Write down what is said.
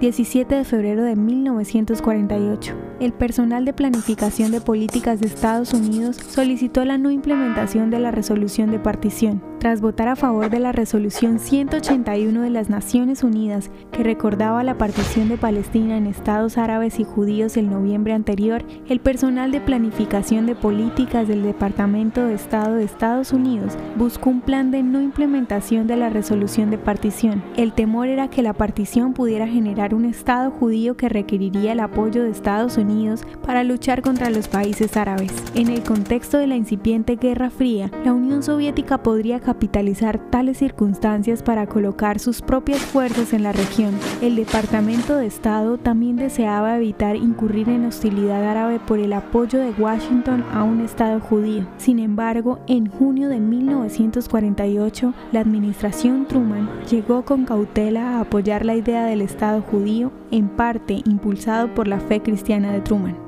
17 de febrero de 1948. El personal de planificación de políticas de Estados Unidos solicitó la no implementación de la resolución de partición. Tras votar a favor de la resolución 181 de las Naciones Unidas que recordaba la partición de Palestina en estados árabes y judíos el noviembre anterior, el personal de planificación de políticas del Departamento de Estado de Estados Unidos buscó un plan de no implementación de la resolución de partición. El temor era que la partición pudiera generar un Estado judío que requeriría el apoyo de Estados Unidos para luchar contra los países árabes. En el contexto de la incipiente Guerra Fría, la Unión Soviética podría capitalizar tales circunstancias para colocar sus propias fuerzas en la región. El Departamento de Estado también deseaba evitar incurrir en hostilidad árabe por el apoyo de Washington a un Estado judío. Sin embargo, en junio de 1948, la administración Truman llegó con cautela a apoyar la idea del Estado judío, en parte impulsado por la fe cristiana de Truman.